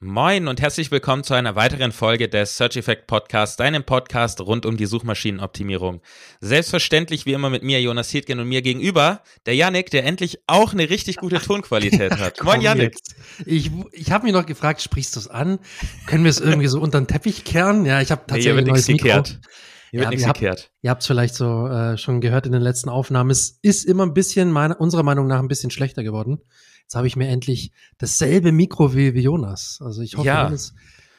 Moin und herzlich willkommen zu einer weiteren Folge des Search Effect Podcasts, deinem Podcast rund um die Suchmaschinenoptimierung. Selbstverständlich wie immer mit mir, Jonas Hietgen und mir gegenüber, der Yannick, der endlich auch eine richtig gute Tonqualität hat. Moin Yannick. Ich, ich habe mich noch gefragt, sprichst du es an? Können wir es irgendwie so unter den Teppich kehren? Ja, ich habe tatsächlich nee, ein neues Mikro. Gekehrt. Hier ja, wird nichts gekehrt. Ihr habt es vielleicht so äh, schon gehört in den letzten Aufnahmen. Es ist immer ein bisschen, meine, unserer Meinung nach, ein bisschen schlechter geworden. Jetzt habe ich mir endlich dasselbe Mikro wie, wie Jonas. Also ich hoffe, ja. es,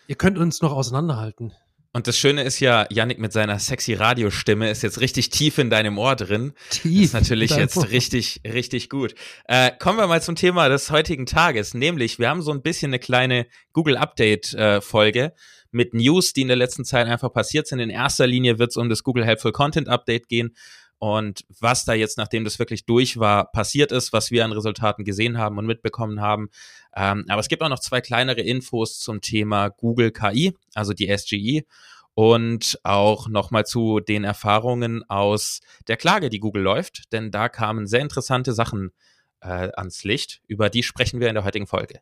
ihr könnt uns noch auseinanderhalten. Und das Schöne ist ja, Yannick mit seiner sexy Radiostimme ist jetzt richtig tief in deinem Ohr drin. Tief. Ist natürlich jetzt Ohr. richtig, richtig gut. Äh, kommen wir mal zum Thema des heutigen Tages, nämlich wir haben so ein bisschen eine kleine Google Update äh, Folge mit News, die in der letzten Zeit einfach passiert sind. In erster Linie wird es um das Google Helpful Content Update gehen und was da jetzt, nachdem das wirklich durch war, passiert ist, was wir an Resultaten gesehen haben und mitbekommen haben. Ähm, aber es gibt auch noch zwei kleinere Infos zum Thema Google KI, also die SGI und auch nochmal zu den Erfahrungen aus der Klage, die Google läuft, denn da kamen sehr interessante Sachen äh, ans Licht. Über die sprechen wir in der heutigen Folge.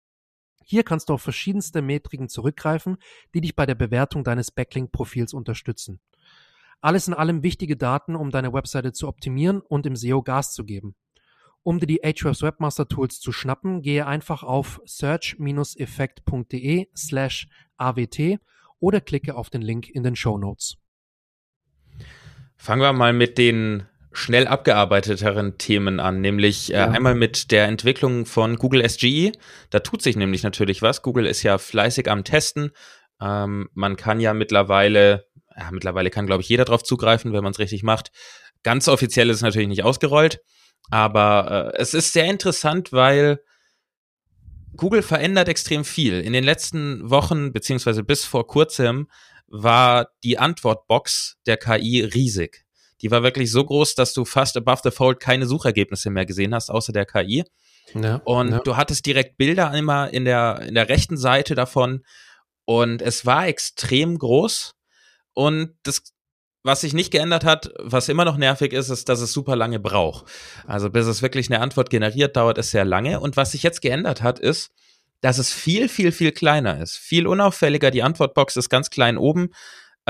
Hier kannst du auf verschiedenste Metriken zurückgreifen, die dich bei der Bewertung deines Backlink-Profils unterstützen. Alles in allem wichtige Daten, um deine Webseite zu optimieren und im SEO Gas zu geben. Um dir die Ahrefs Webmaster Tools zu schnappen, gehe einfach auf search-effekt.de slash awt oder klicke auf den Link in den Show Notes. Fangen wir mal mit den schnell abgearbeiteteren Themen an, nämlich äh, ja. einmal mit der Entwicklung von Google SGE. Da tut sich nämlich natürlich was. Google ist ja fleißig am Testen. Ähm, man kann ja mittlerweile, ja, mittlerweile kann, glaube ich, jeder drauf zugreifen, wenn man es richtig macht. Ganz offiziell ist es natürlich nicht ausgerollt, aber äh, es ist sehr interessant, weil Google verändert extrem viel. In den letzten Wochen, beziehungsweise bis vor kurzem, war die Antwortbox der KI riesig. Die war wirklich so groß, dass du fast above the fold keine Suchergebnisse mehr gesehen hast, außer der KI. Ja, und ja. du hattest direkt Bilder immer in der, in der rechten Seite davon. Und es war extrem groß. Und das, was sich nicht geändert hat, was immer noch nervig ist, ist, dass es super lange braucht. Also bis es wirklich eine Antwort generiert, dauert es sehr lange. Und was sich jetzt geändert hat, ist, dass es viel, viel, viel kleiner ist. Viel unauffälliger. Die Antwortbox ist ganz klein oben.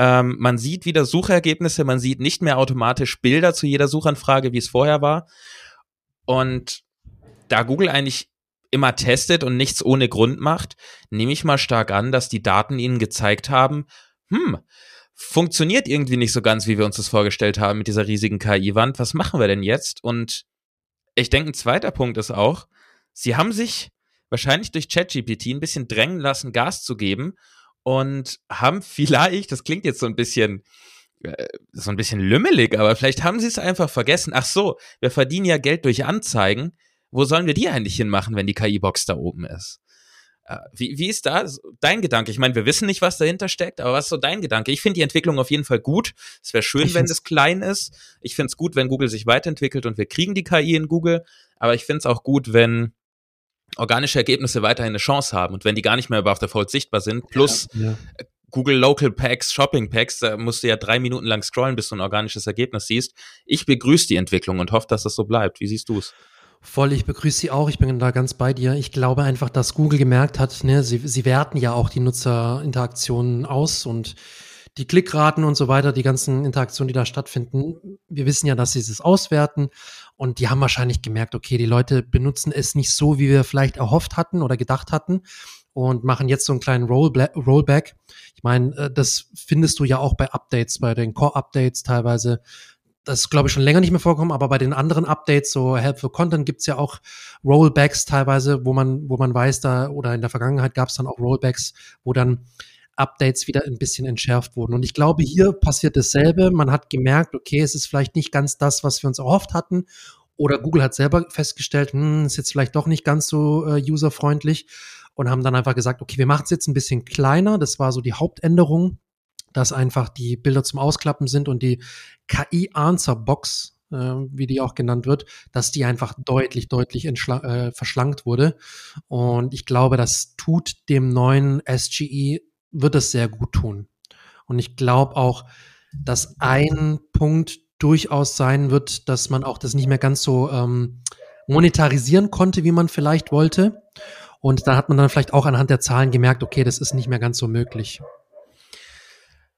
Ähm, man sieht wieder Suchergebnisse, man sieht nicht mehr automatisch Bilder zu jeder Suchanfrage, wie es vorher war. Und da Google eigentlich immer testet und nichts ohne Grund macht, nehme ich mal stark an, dass die Daten ihnen gezeigt haben, hm, funktioniert irgendwie nicht so ganz, wie wir uns das vorgestellt haben mit dieser riesigen KI-Wand. Was machen wir denn jetzt? Und ich denke, ein zweiter Punkt ist auch, sie haben sich wahrscheinlich durch ChatGPT ein bisschen drängen lassen, Gas zu geben und haben vielleicht, das klingt jetzt so ein bisschen äh, so ein bisschen lümmelig, aber vielleicht haben sie es einfach vergessen. Ach so, wir verdienen ja Geld durch Anzeigen. Wo sollen wir die eigentlich hinmachen, wenn die KI-Box da oben ist? Äh, wie, wie ist da dein Gedanke? Ich meine, wir wissen nicht, was dahinter steckt, aber was ist so dein Gedanke? Ich finde die Entwicklung auf jeden Fall gut. Es wäre schön, ich wenn es klein ist. Ich finde es gut, wenn Google sich weiterentwickelt und wir kriegen die KI in Google. Aber ich finde es auch gut, wenn organische Ergebnisse weiterhin eine Chance haben. Und wenn die gar nicht mehr über After Fold sichtbar sind, plus ja, ja. Google Local Packs, Shopping Packs, da musst du ja drei Minuten lang scrollen, bis du ein organisches Ergebnis siehst. Ich begrüße die Entwicklung und hoffe, dass das so bleibt. Wie siehst du es? Voll, ich begrüße Sie auch. Ich bin da ganz bei dir. Ich glaube einfach, dass Google gemerkt hat, ne, sie, sie werten ja auch die Nutzerinteraktionen aus und die Klickraten und so weiter, die ganzen Interaktionen, die da stattfinden. Wir wissen ja, dass sie es auswerten und die haben wahrscheinlich gemerkt, okay, die Leute benutzen es nicht so, wie wir vielleicht erhofft hatten oder gedacht hatten und machen jetzt so einen kleinen Rollback. Ich meine, äh, das findest du ja auch bei Updates, bei den Core-Updates teilweise. Das glaube ich, schon länger nicht mehr vorkommen, aber bei den anderen Updates, so Helpful Content, gibt's ja auch Rollbacks teilweise, wo man, wo man weiß, da oder in der Vergangenheit gab's dann auch Rollbacks, wo dann Updates wieder ein bisschen entschärft wurden. Und ich glaube, hier passiert dasselbe. Man hat gemerkt, okay, es ist vielleicht nicht ganz das, was wir uns erhofft hatten. Oder Google hat selber festgestellt, hm, ist jetzt vielleicht doch nicht ganz so äh, userfreundlich. und haben dann einfach gesagt, okay, wir machen es jetzt ein bisschen kleiner. Das war so die Hauptänderung, dass einfach die Bilder zum Ausklappen sind und die KI-Answer-Box, äh, wie die auch genannt wird, dass die einfach deutlich, deutlich äh, verschlankt wurde. Und ich glaube, das tut dem neuen SGE, wird es sehr gut tun. Und ich glaube auch, dass ein Punkt durchaus sein wird, dass man auch das nicht mehr ganz so ähm, monetarisieren konnte, wie man vielleicht wollte. Und da hat man dann vielleicht auch anhand der Zahlen gemerkt, okay, das ist nicht mehr ganz so möglich.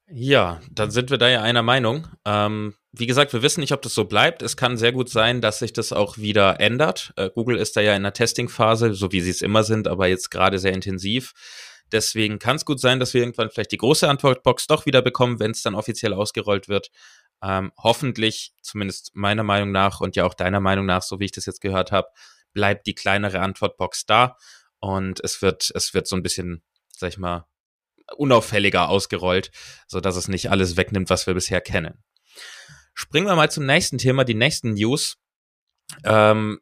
Ja, dann sind wir da ja einer Meinung. Ähm, wie gesagt, wir wissen nicht, ob das so bleibt. Es kann sehr gut sein, dass sich das auch wieder ändert. Äh, Google ist da ja in der Testingphase, so wie sie es immer sind, aber jetzt gerade sehr intensiv. Deswegen kann es gut sein, dass wir irgendwann vielleicht die große Antwortbox doch wieder bekommen, wenn es dann offiziell ausgerollt wird. Ähm, hoffentlich, zumindest meiner Meinung nach und ja auch deiner Meinung nach, so wie ich das jetzt gehört habe, bleibt die kleinere Antwortbox da und es wird, es wird so ein bisschen, sag ich mal, unauffälliger ausgerollt, so dass es nicht alles wegnimmt, was wir bisher kennen. Springen wir mal zum nächsten Thema, die nächsten News. Ähm,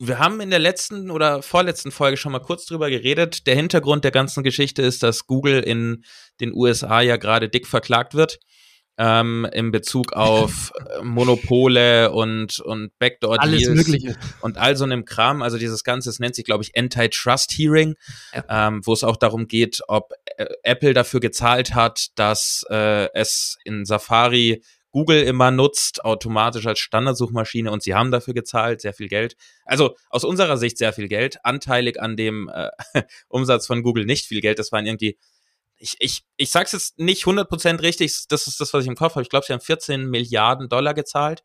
wir haben in der letzten oder vorletzten Folge schon mal kurz drüber geredet. Der Hintergrund der ganzen Geschichte ist, dass Google in den USA ja gerade dick verklagt wird ähm, in Bezug auf äh, Monopole und, und Backdoor-Deals und all so einem Kram. Also dieses Ganze, es nennt sich, glaube ich, Antitrust-Hearing, ja. ähm, wo es auch darum geht, ob äh, Apple dafür gezahlt hat, dass äh, es in Safari Google immer nutzt, automatisch als Standardsuchmaschine und sie haben dafür gezahlt, sehr viel Geld. Also aus unserer Sicht sehr viel Geld, anteilig an dem äh, Umsatz von Google nicht viel Geld. Das waren irgendwie, ich, ich, ich sag's jetzt nicht 100% richtig, das ist das, was ich im Kopf habe. Ich glaube, sie haben 14 Milliarden Dollar gezahlt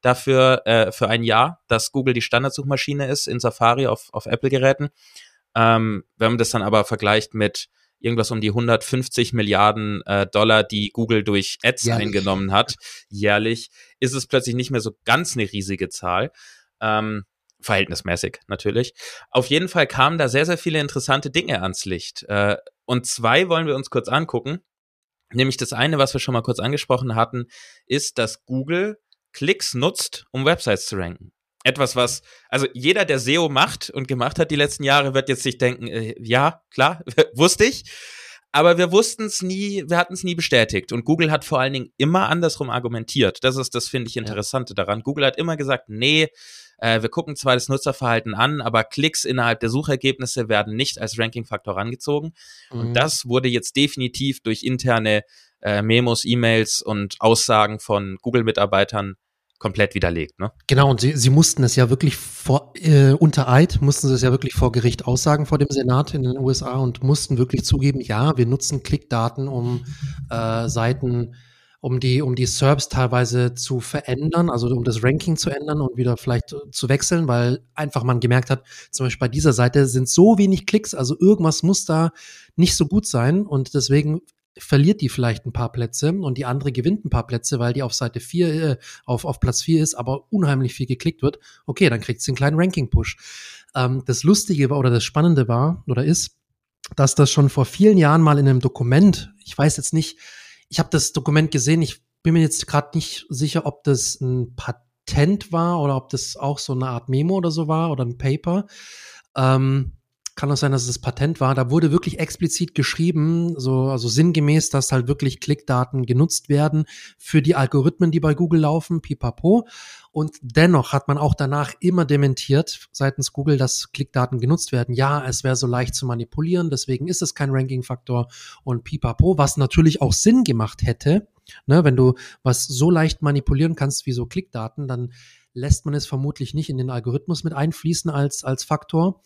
dafür äh, für ein Jahr, dass Google die Standardsuchmaschine ist in Safari auf, auf Apple-Geräten. Ähm, wenn man das dann aber vergleicht mit irgendwas um die 150 Milliarden äh, Dollar, die Google durch Ads jährlich. eingenommen hat, jährlich, ist es plötzlich nicht mehr so ganz eine riesige Zahl. Ähm, verhältnismäßig natürlich. Auf jeden Fall kamen da sehr, sehr viele interessante Dinge ans Licht. Äh, und zwei wollen wir uns kurz angucken. Nämlich das eine, was wir schon mal kurz angesprochen hatten, ist, dass Google Klicks nutzt, um Websites zu ranken etwas, was, also jeder, der SEO macht und gemacht hat die letzten Jahre, wird jetzt sich denken, äh, ja, klar, wusste ich. Aber wir wussten es nie, wir hatten es nie bestätigt. Und Google hat vor allen Dingen immer andersrum argumentiert. Das ist das, finde ich, Interessante daran. Google hat immer gesagt, nee, äh, wir gucken zwar das Nutzerverhalten an, aber Klicks innerhalb der Suchergebnisse werden nicht als Ranking-Faktor rangezogen. Mhm. Und das wurde jetzt definitiv durch interne äh, Memos, E-Mails und Aussagen von Google-Mitarbeitern komplett widerlegt. Ne? Genau, und sie, sie mussten es ja wirklich vor, äh, unter Eid, mussten sie es ja wirklich vor Gericht aussagen vor dem Senat in den USA und mussten wirklich zugeben, ja, wir nutzen Klickdaten, um äh, Seiten, um die, um die SERPs teilweise zu verändern, also um das Ranking zu ändern und wieder vielleicht zu wechseln, weil einfach man gemerkt hat, zum Beispiel bei dieser Seite sind so wenig Klicks, also irgendwas muss da nicht so gut sein und deswegen verliert die vielleicht ein paar Plätze und die andere gewinnt ein paar Plätze, weil die auf Seite 4, äh, auf, auf Platz 4 ist, aber unheimlich viel geklickt wird, okay, dann kriegt sie einen kleinen Ranking-Push. Ähm, das Lustige war oder das Spannende war oder ist, dass das schon vor vielen Jahren mal in einem Dokument, ich weiß jetzt nicht, ich habe das Dokument gesehen, ich bin mir jetzt gerade nicht sicher, ob das ein Patent war oder ob das auch so eine Art Memo oder so war oder ein Paper. Ähm, kann auch sein, dass es Patent war. Da wurde wirklich explizit geschrieben, so, also sinngemäß, dass halt wirklich Klickdaten genutzt werden für die Algorithmen, die bei Google laufen, pipapo. Und dennoch hat man auch danach immer dementiert seitens Google, dass Klickdaten genutzt werden. Ja, es wäre so leicht zu manipulieren, deswegen ist es kein Ranking-Faktor und pipapo, was natürlich auch Sinn gemacht hätte. Ne, wenn du was so leicht manipulieren kannst wie so Klickdaten, dann lässt man es vermutlich nicht in den Algorithmus mit einfließen als, als Faktor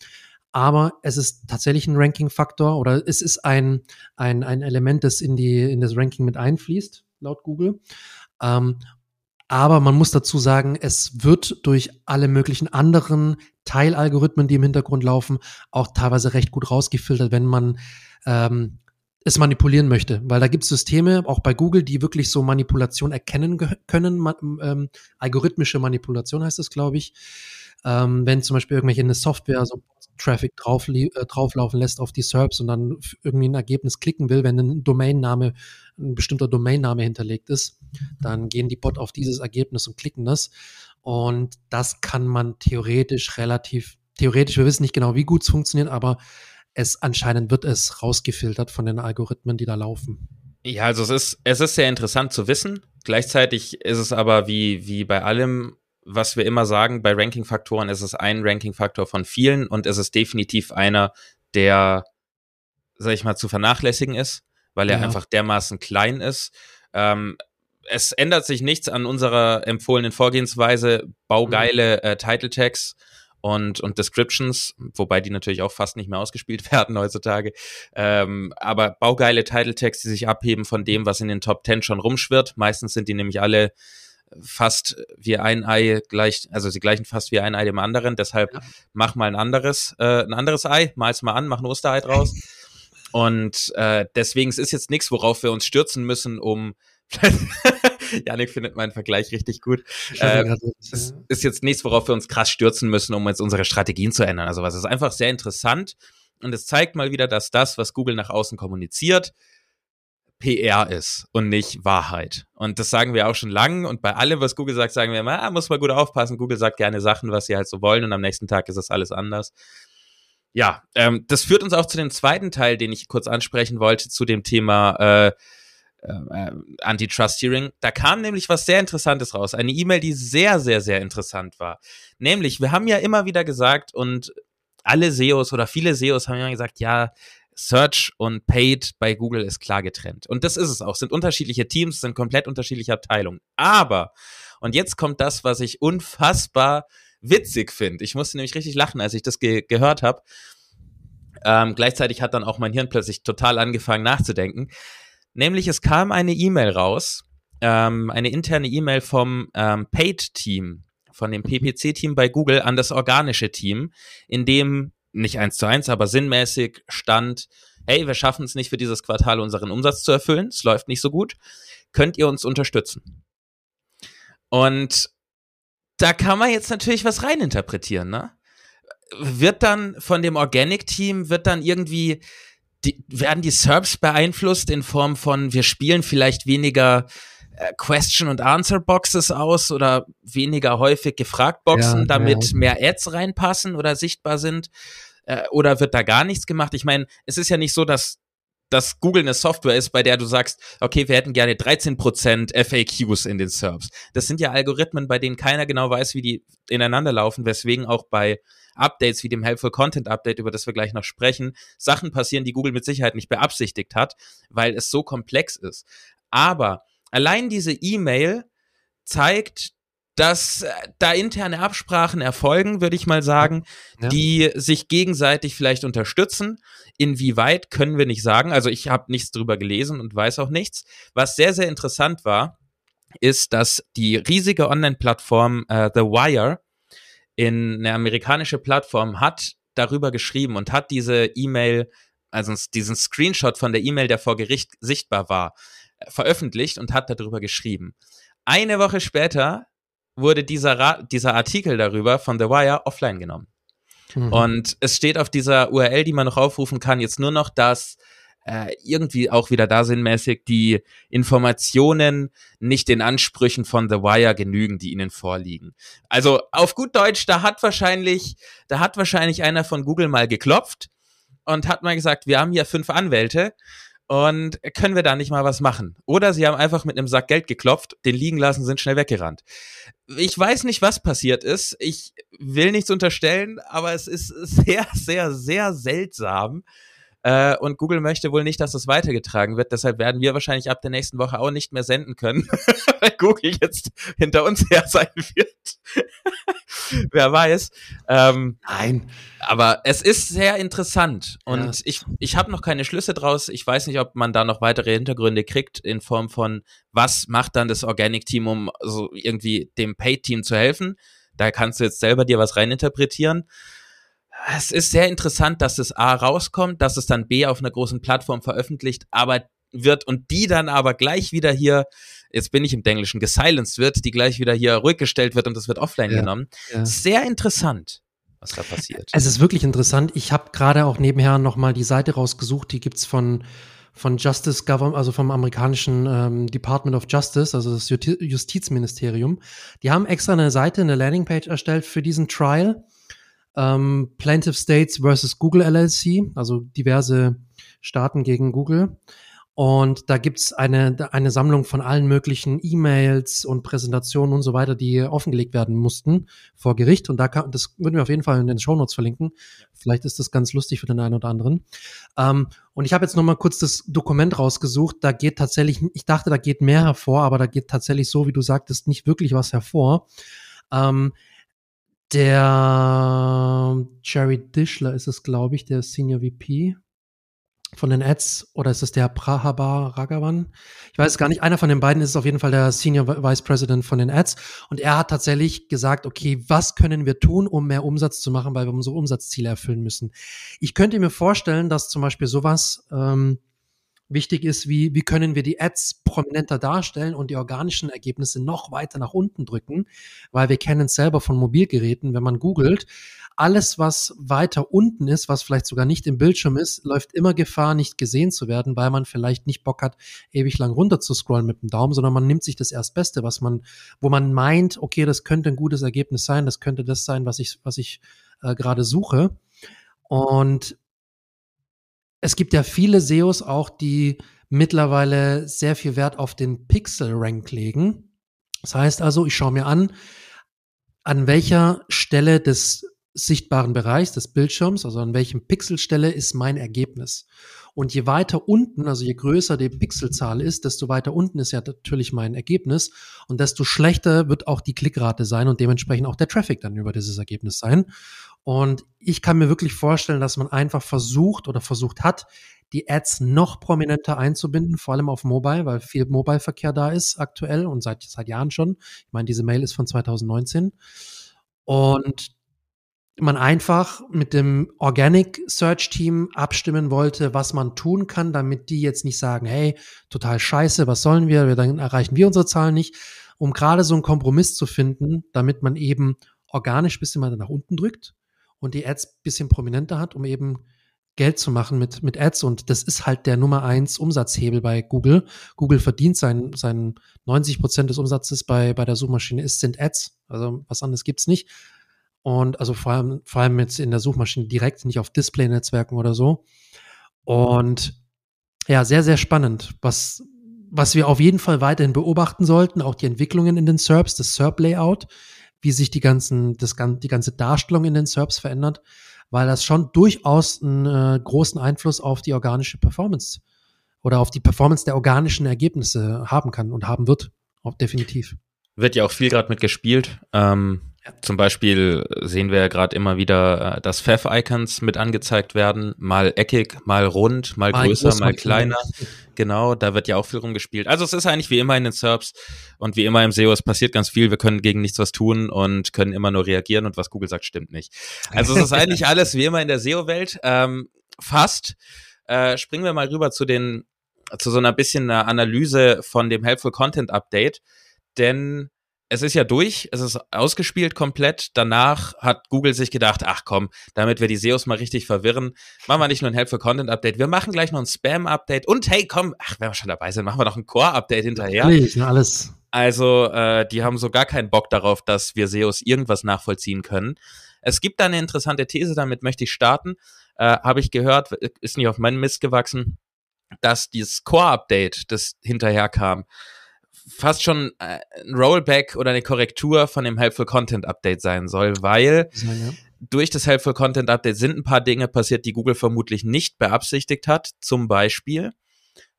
aber es ist tatsächlich ein Ranking-Faktor oder es ist ein, ein, ein Element, das in, die, in das Ranking mit einfließt, laut Google. Ähm, aber man muss dazu sagen, es wird durch alle möglichen anderen Teilalgorithmen, die im Hintergrund laufen, auch teilweise recht gut rausgefiltert, wenn man ähm, es manipulieren möchte. Weil da gibt es Systeme, auch bei Google, die wirklich so Manipulation erkennen können. Ma ähm, algorithmische Manipulation heißt es, glaube ich. Ähm, wenn zum Beispiel irgendwelche eine Software so Traffic drauf, äh, drauflaufen lässt auf die SERPs und dann irgendwie ein Ergebnis klicken will, wenn ein Domainname, ein bestimmter Domainname hinterlegt ist, dann gehen die Bot auf dieses Ergebnis und klicken das. Und das kann man theoretisch relativ, theoretisch, wir wissen nicht genau, wie gut es funktioniert, aber es anscheinend wird es rausgefiltert von den Algorithmen, die da laufen. Ja, also es ist, es ist sehr interessant zu wissen. Gleichzeitig ist es aber wie, wie bei allem, was wir immer sagen, bei Ranking-Faktoren ist es ein Ranking-Faktor von vielen und es ist definitiv einer, der, sag ich mal, zu vernachlässigen ist, weil er ja. einfach dermaßen klein ist. Ähm, es ändert sich nichts an unserer empfohlenen Vorgehensweise. Baugeile mhm. äh, Title Tags und, und Descriptions, wobei die natürlich auch fast nicht mehr ausgespielt werden heutzutage. Ähm, aber baugeile Title Tags, die sich abheben von dem, was in den Top 10 schon rumschwirrt. Meistens sind die nämlich alle fast wie ein Ei gleich, also sie gleichen fast wie ein Ei dem anderen. Deshalb ja. mach mal ein anderes, äh, ein anderes Ei, mal's mal an, mach ein Osterei draus. Und äh, deswegen es ist jetzt nichts, worauf wir uns stürzen müssen, um Janik findet meinen Vergleich richtig gut. Äh, es ist jetzt nichts, worauf wir uns krass stürzen müssen, um jetzt unsere Strategien zu ändern. Also was ist einfach sehr interessant und es zeigt mal wieder, dass das, was Google nach außen kommuniziert, PR ist und nicht Wahrheit. Und das sagen wir auch schon lange. Und bei allem, was Google sagt, sagen wir immer, ah, muss mal gut aufpassen. Google sagt gerne Sachen, was sie halt so wollen und am nächsten Tag ist das alles anders. Ja, ähm, das führt uns auch zu dem zweiten Teil, den ich kurz ansprechen wollte, zu dem Thema äh, äh, Antitrust-Hearing. Da kam nämlich was sehr Interessantes raus. Eine E-Mail, die sehr, sehr, sehr interessant war. Nämlich, wir haben ja immer wieder gesagt und alle SEOs oder viele SEOs haben immer gesagt, ja, Search und Paid bei Google ist klar getrennt. Und das ist es auch. Es sind unterschiedliche Teams, sind komplett unterschiedliche Abteilungen. Aber, und jetzt kommt das, was ich unfassbar witzig finde. Ich musste nämlich richtig lachen, als ich das ge gehört habe. Ähm, gleichzeitig hat dann auch mein Hirn plötzlich total angefangen nachzudenken. Nämlich es kam eine E-Mail raus, ähm, eine interne E-Mail vom ähm, Paid-Team, von dem PPC-Team bei Google an das organische Team, in dem nicht eins zu eins, aber sinnmäßig stand, hey, wir schaffen es nicht für dieses Quartal unseren Umsatz zu erfüllen, es läuft nicht so gut, könnt ihr uns unterstützen? Und da kann man jetzt natürlich was reininterpretieren, ne? Wird dann von dem Organic-Team, wird dann irgendwie die, werden die Serbs beeinflusst in Form von, wir spielen vielleicht weniger Question- und Answer-Boxes aus oder weniger häufig gefragt Boxen, ja, damit ja. mehr Ads reinpassen oder sichtbar sind? Äh, oder wird da gar nichts gemacht? Ich meine, es ist ja nicht so, dass dass Google eine Software ist, bei der du sagst, okay, wir hätten gerne 13% FAQs in den Serbs. Das sind ja Algorithmen, bei denen keiner genau weiß, wie die ineinander laufen, weswegen auch bei Updates wie dem Helpful Content Update, über das wir gleich noch sprechen, Sachen passieren, die Google mit Sicherheit nicht beabsichtigt hat, weil es so komplex ist. Aber allein diese E-Mail zeigt, dass äh, da interne Absprachen erfolgen, würde ich mal sagen, ja. die sich gegenseitig vielleicht unterstützen. Inwieweit können wir nicht sagen. Also ich habe nichts drüber gelesen und weiß auch nichts. Was sehr, sehr interessant war, ist, dass die riesige Online-Plattform äh, The Wire in eine amerikanische Plattform hat darüber geschrieben und hat diese E-Mail, also diesen Screenshot von der E-Mail, der vor Gericht sichtbar war, veröffentlicht und hat darüber geschrieben. Eine Woche später wurde dieser, dieser Artikel darüber von The Wire offline genommen. Mhm. Und es steht auf dieser URL, die man noch aufrufen kann, jetzt nur noch, dass äh, irgendwie auch wieder da sinnmäßig die Informationen nicht den Ansprüchen von The Wire genügen, die ihnen vorliegen. Also auf gut Deutsch, da hat wahrscheinlich, da hat wahrscheinlich einer von Google mal geklopft und hat mal gesagt, wir haben hier fünf Anwälte und können wir da nicht mal was machen? Oder sie haben einfach mit einem Sack Geld geklopft, den liegen lassen, sind schnell weggerannt. Ich weiß nicht, was passiert ist. Ich will nichts unterstellen, aber es ist sehr, sehr, sehr seltsam, äh, und Google möchte wohl nicht, dass das weitergetragen wird. Deshalb werden wir wahrscheinlich ab der nächsten Woche auch nicht mehr senden können, weil Google jetzt hinter uns her sein wird. Wer weiß. Ähm, Nein. Aber es ist sehr interessant und ja. ich, ich habe noch keine Schlüsse draus. Ich weiß nicht, ob man da noch weitere Hintergründe kriegt in Form von, was macht dann das Organic-Team, um so irgendwie dem Paid-Team zu helfen. Da kannst du jetzt selber dir was reininterpretieren es ist sehr interessant, dass es A rauskommt, dass es dann B auf einer großen Plattform veröffentlicht, aber wird und die dann aber gleich wieder hier, jetzt bin ich im Englischen, gesilenced wird, die gleich wieder hier ruhig gestellt wird und das wird offline ja, genommen. Ja. Sehr interessant, was da passiert. Es ist wirklich interessant. Ich habe gerade auch nebenher nochmal die Seite rausgesucht, die gibt's von von Justice Government, also vom amerikanischen ähm, Department of Justice, also das Justizministerium. Die haben extra eine Seite, eine Landingpage erstellt für diesen Trial ähm, Plaintiff States versus Google LLC, also diverse Staaten gegen Google. Und da gibt's eine, eine Sammlung von allen möglichen E-Mails und Präsentationen und so weiter, die offengelegt werden mussten vor Gericht. Und da kann, das würden wir auf jeden Fall in den Show Notes verlinken. Vielleicht ist das ganz lustig für den einen oder anderen. Ähm, und ich habe jetzt nochmal kurz das Dokument rausgesucht. Da geht tatsächlich, ich dachte, da geht mehr hervor, aber da geht tatsächlich so, wie du sagtest, nicht wirklich was hervor. Ähm, der Jerry Dishler ist es, glaube ich, der Senior VP von den Ads oder ist es der Prahaba Ragavan? Ich weiß gar nicht. Einer von den beiden ist auf jeden Fall der Senior Vice President von den Ads und er hat tatsächlich gesagt, okay, was können wir tun, um mehr Umsatz zu machen, weil wir unsere Umsatzziele erfüllen müssen. Ich könnte mir vorstellen, dass zum Beispiel sowas ähm, wichtig ist, wie, wie können wir die Ads prominenter darstellen und die organischen Ergebnisse noch weiter nach unten drücken, weil wir kennen es selber von Mobilgeräten, wenn man googelt, alles, was weiter unten ist, was vielleicht sogar nicht im Bildschirm ist, läuft immer Gefahr, nicht gesehen zu werden, weil man vielleicht nicht Bock hat, ewig lang runter zu scrollen mit dem Daumen, sondern man nimmt sich das Erstbeste, was man, wo man meint, okay, das könnte ein gutes Ergebnis sein, das könnte das sein, was ich, was ich äh, gerade suche. Und es gibt ja viele SEOs auch, die mittlerweile sehr viel Wert auf den Pixel-Rank legen. Das heißt also, ich schaue mir an, an welcher Stelle des sichtbaren Bereichs des Bildschirms, also an welchem Pixelstelle ist mein Ergebnis. Und je weiter unten, also je größer die Pixelzahl ist, desto weiter unten ist ja natürlich mein Ergebnis und desto schlechter wird auch die Klickrate sein und dementsprechend auch der Traffic dann über dieses Ergebnis sein. Und ich kann mir wirklich vorstellen, dass man einfach versucht oder versucht hat, die Ads noch prominenter einzubinden, vor allem auf Mobile, weil viel Mobile-Verkehr da ist aktuell und seit, seit Jahren schon. Ich meine, diese Mail ist von 2019. Und man einfach mit dem Organic Search Team abstimmen wollte, was man tun kann, damit die jetzt nicht sagen, hey, total scheiße, was sollen wir, dann erreichen wir unsere Zahlen nicht, um gerade so einen Kompromiss zu finden, damit man eben organisch bisschen mal nach unten drückt und die Ads bisschen prominenter hat, um eben Geld zu machen mit, mit Ads. Und das ist halt der Nummer eins Umsatzhebel bei Google. Google verdient seinen, seinen 90 Prozent des Umsatzes bei, bei der Suchmaschine ist, sind Ads. Also was anderes gibt's nicht. Und also vor allem, vor allem jetzt in der Suchmaschine direkt, nicht auf Display-Netzwerken oder so. Und ja, sehr, sehr spannend. Was, was wir auf jeden Fall weiterhin beobachten sollten, auch die Entwicklungen in den SERPs, das SERP-Layout, wie sich die ganzen, das, die ganze Darstellung in den SERPs verändert, weil das schon durchaus einen äh, großen Einfluss auf die organische Performance oder auf die Performance der organischen Ergebnisse haben kann und haben wird. Auch definitiv. Wird ja auch viel gerade mit gespielt. Ähm, zum Beispiel sehen wir ja gerade immer wieder, äh, dass Pfeff-Icons mit angezeigt werden, mal eckig, mal rund, mal, mal größer, mal kleiner. Genau, da wird ja auch viel rumgespielt. Also es ist eigentlich wie immer in den SERPs und wie immer im SEO, es passiert ganz viel, wir können gegen nichts was tun und können immer nur reagieren und was Google sagt, stimmt nicht. Also es ist eigentlich alles wie immer in der SEO-Welt, ähm, fast. Äh, springen wir mal rüber zu den, zu so einer bisschen einer Analyse von dem Helpful Content Update, denn es ist ja durch, es ist ausgespielt komplett. Danach hat Google sich gedacht, ach komm, damit wir die SEOs mal richtig verwirren, machen wir nicht nur ein Helpful Content Update, wir machen gleich noch ein Spam Update und hey, komm, ach, wenn wir schon dabei sind, machen wir noch ein Core Update hinterher. Natürlich, alles. Also, äh, die haben so gar keinen Bock darauf, dass wir SEOs irgendwas nachvollziehen können. Es gibt da eine interessante These, damit möchte ich starten. Äh, Habe ich gehört, ist nicht auf meinen Mist gewachsen, dass dieses Core Update, das hinterher kam, fast schon äh, ein Rollback oder eine Korrektur von dem Helpful Content Update sein soll, weil ja. durch das Helpful Content Update sind ein paar Dinge passiert, die Google vermutlich nicht beabsichtigt hat. Zum Beispiel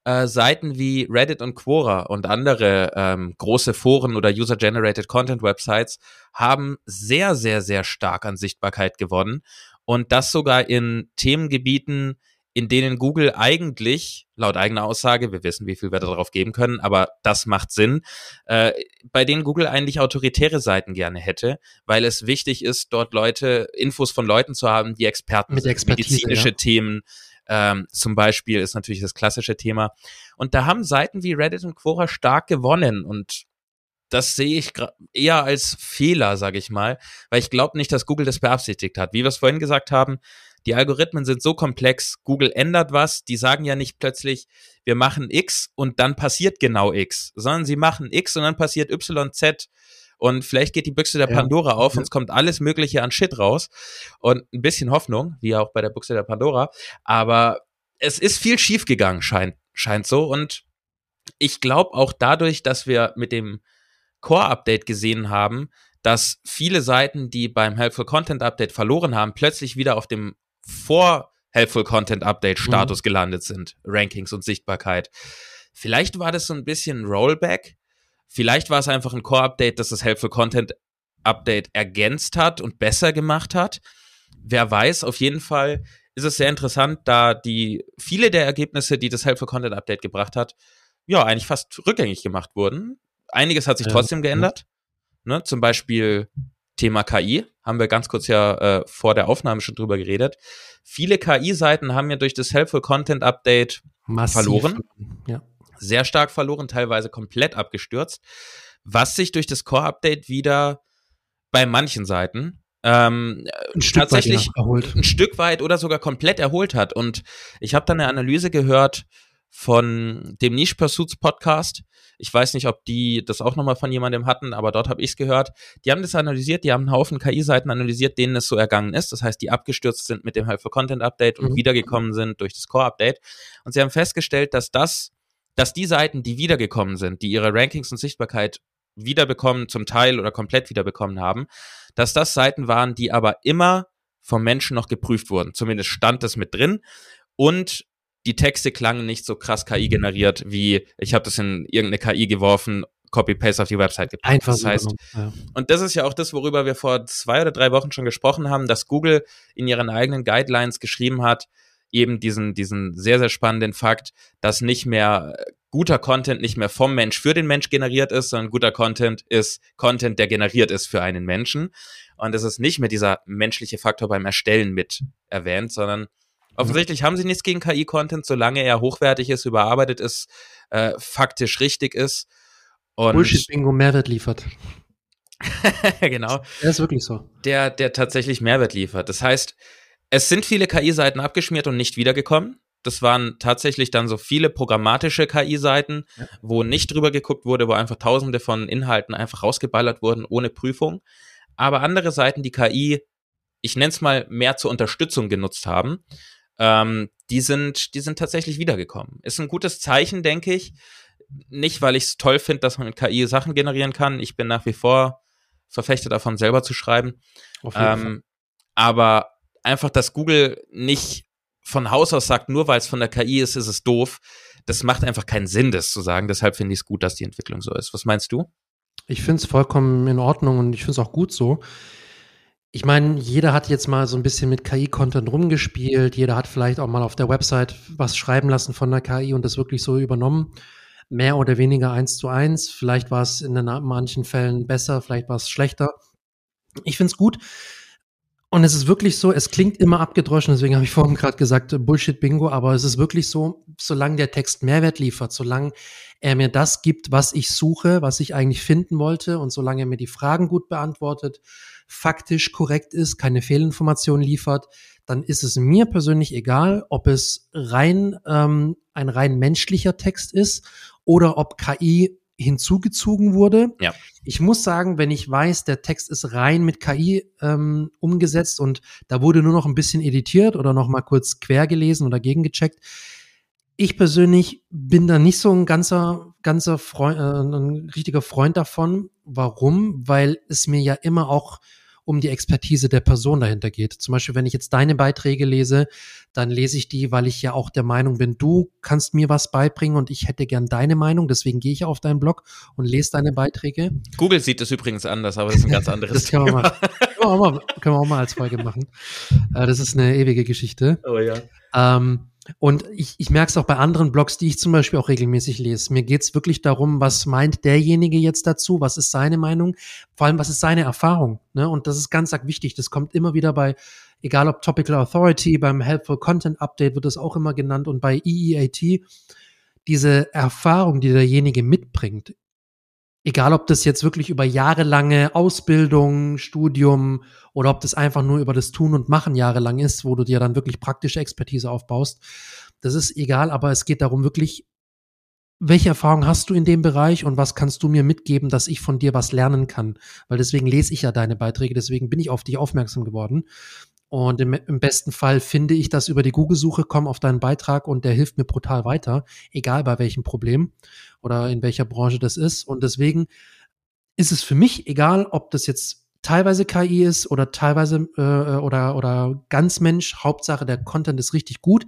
äh, Seiten wie Reddit und Quora und andere ähm, große Foren oder User-Generated Content Websites haben sehr, sehr, sehr stark an Sichtbarkeit gewonnen und das sogar in Themengebieten, in denen Google eigentlich, laut eigener Aussage, wir wissen, wie viel wir darauf geben können, aber das macht Sinn, äh, bei denen Google eigentlich autoritäre Seiten gerne hätte, weil es wichtig ist, dort Leute, Infos von Leuten zu haben, die Experten Mit sind, medizinische ja. Themen, ähm, zum Beispiel ist natürlich das klassische Thema. Und da haben Seiten wie Reddit und Quora stark gewonnen und das sehe ich eher als Fehler, sage ich mal, weil ich glaube nicht, dass Google das beabsichtigt hat. Wie wir es vorhin gesagt haben, die Algorithmen sind so komplex, Google ändert was, die sagen ja nicht plötzlich, wir machen X und dann passiert genau X, sondern sie machen X und dann passiert Y, Z und vielleicht geht die Büchse der Pandora auf und es kommt alles Mögliche an Shit raus und ein bisschen Hoffnung, wie auch bei der Büchse der Pandora, aber es ist viel schief gegangen, scheint, scheint so und ich glaube auch dadurch, dass wir mit dem Core-Update gesehen haben, dass viele Seiten, die beim Helpful Content Update verloren haben, plötzlich wieder auf dem vor Helpful Content Update mhm. Status mhm. gelandet sind, Rankings und Sichtbarkeit. Vielleicht war das so ein bisschen Rollback. Vielleicht war es einfach ein Core-Update, das das Helpful Content Update ergänzt hat und besser gemacht hat. Wer weiß, auf jeden Fall ist es sehr interessant, da die viele der Ergebnisse, die das Helpful Content Update gebracht hat, ja, eigentlich fast rückgängig gemacht wurden. Einiges hat sich ja, trotzdem geändert. Ja. Ne, zum Beispiel Thema KI, haben wir ganz kurz ja äh, vor der Aufnahme schon drüber geredet. Viele KI-Seiten haben ja durch das Helpful Content Update Massiv. verloren. Ja sehr stark verloren, teilweise komplett abgestürzt, was sich durch das Core-Update wieder bei manchen Seiten ähm, ein Stück tatsächlich weit, ja, ein Stück weit oder sogar komplett erholt hat. Und ich habe da eine Analyse gehört von dem Niche Pursuits Podcast. Ich weiß nicht, ob die das auch nochmal von jemandem hatten, aber dort habe ich es gehört. Die haben das analysiert, die haben einen Haufen KI-Seiten analysiert, denen es so ergangen ist. Das heißt, die abgestürzt sind mit dem Helpful Content Update und mhm. wiedergekommen sind durch das Core Update. Und sie haben festgestellt, dass das dass die Seiten, die wiedergekommen sind, die ihre Rankings und Sichtbarkeit wiederbekommen, zum Teil oder komplett wiederbekommen haben, dass das Seiten waren, die aber immer vom Menschen noch geprüft wurden. Zumindest stand das mit drin. Und die Texte klangen nicht so krass KI generiert, wie ich habe das in irgendeine KI geworfen, Copy-Paste auf die Website gepackt. Einfach das heißt, ja. und das ist ja auch das, worüber wir vor zwei oder drei Wochen schon gesprochen haben, dass Google in ihren eigenen Guidelines geschrieben hat, eben diesen, diesen sehr, sehr spannenden Fakt, dass nicht mehr äh, guter Content nicht mehr vom Mensch für den Mensch generiert ist, sondern guter Content ist Content, der generiert ist für einen Menschen. Und es ist nicht mehr dieser menschliche Faktor beim Erstellen mit erwähnt, sondern offensichtlich haben sie nichts gegen KI-Content, solange er hochwertig ist, überarbeitet ist, äh, faktisch richtig ist. Und Bullshit-Bingo Mehrwert liefert. genau. Das ist wirklich so. Der, der tatsächlich Mehrwert liefert. Das heißt, es sind viele KI-Seiten abgeschmiert und nicht wiedergekommen. Das waren tatsächlich dann so viele programmatische KI-Seiten, ja. wo nicht drüber geguckt wurde, wo einfach tausende von Inhalten einfach rausgeballert wurden ohne Prüfung. Aber andere Seiten, die KI, ich nenne es mal, mehr zur Unterstützung genutzt haben, ähm, die sind, die sind tatsächlich wiedergekommen. Ist ein gutes Zeichen, denke ich. Nicht, weil ich es toll finde, dass man mit KI Sachen generieren kann. Ich bin nach wie vor Verfechter davon, selber zu schreiben. Ähm, aber einfach, dass Google nicht von Haus aus sagt, nur weil es von der KI ist, ist es doof. Das macht einfach keinen Sinn, das zu sagen. Deshalb finde ich es gut, dass die Entwicklung so ist. Was meinst du? Ich finde es vollkommen in Ordnung und ich finde es auch gut so. Ich meine, jeder hat jetzt mal so ein bisschen mit KI-Content rumgespielt. Jeder hat vielleicht auch mal auf der Website was schreiben lassen von der KI und das wirklich so übernommen. Mehr oder weniger eins zu eins. Vielleicht war es in manchen Fällen besser, vielleicht war es schlechter. Ich finde es gut, und es ist wirklich so, es klingt immer abgedroschen, deswegen habe ich vorhin gerade gesagt, Bullshit-Bingo, aber es ist wirklich so, solange der Text Mehrwert liefert, solange er mir das gibt, was ich suche, was ich eigentlich finden wollte und solange er mir die Fragen gut beantwortet, faktisch korrekt ist, keine Fehlinformationen liefert, dann ist es mir persönlich egal, ob es rein ähm, ein rein menschlicher Text ist oder ob KI hinzugezogen wurde. Ja. Ich muss sagen, wenn ich weiß, der Text ist rein mit KI ähm, umgesetzt und da wurde nur noch ein bisschen editiert oder noch mal kurz quer gelesen oder gegengecheckt. Ich persönlich bin da nicht so ein ganzer, ganzer Freund, äh, ein richtiger Freund davon. Warum? Weil es mir ja immer auch um die Expertise der Person dahinter geht. Zum Beispiel, wenn ich jetzt deine Beiträge lese, dann lese ich die, weil ich ja auch der Meinung bin, du kannst mir was beibringen und ich hätte gern deine Meinung. Deswegen gehe ich auf deinen Blog und lese deine Beiträge. Google sieht das übrigens anders, aber das ist ein ganz anderes das können Thema. Wir mal, können, wir auch mal, können wir auch mal als Folge machen. Äh, das ist eine ewige Geschichte. Oh ja. Ähm, und ich, ich merke es auch bei anderen Blogs, die ich zum Beispiel auch regelmäßig lese. Mir geht es wirklich darum, was meint derjenige jetzt dazu, was ist seine Meinung, vor allem was ist seine Erfahrung. Ne? Und das ist ganz arg wichtig. Das kommt immer wieder bei, egal ob Topical Authority, beim Helpful Content Update wird das auch immer genannt und bei EEAT, diese Erfahrung, die derjenige mitbringt, Egal, ob das jetzt wirklich über jahrelange Ausbildung, Studium oder ob das einfach nur über das Tun und Machen jahrelang ist, wo du dir dann wirklich praktische Expertise aufbaust. Das ist egal, aber es geht darum, wirklich welche Erfahrung hast du in dem Bereich und was kannst du mir mitgeben, dass ich von dir was lernen kann? Weil deswegen lese ich ja deine Beiträge, deswegen bin ich auf dich aufmerksam geworden. Und im, im besten Fall finde ich das über die Google-Suche, komme auf deinen Beitrag und der hilft mir brutal weiter, egal bei welchem Problem oder in welcher Branche das ist. Und deswegen ist es für mich egal, ob das jetzt teilweise KI ist oder teilweise äh, oder oder ganz Mensch. Hauptsache der Content ist richtig gut.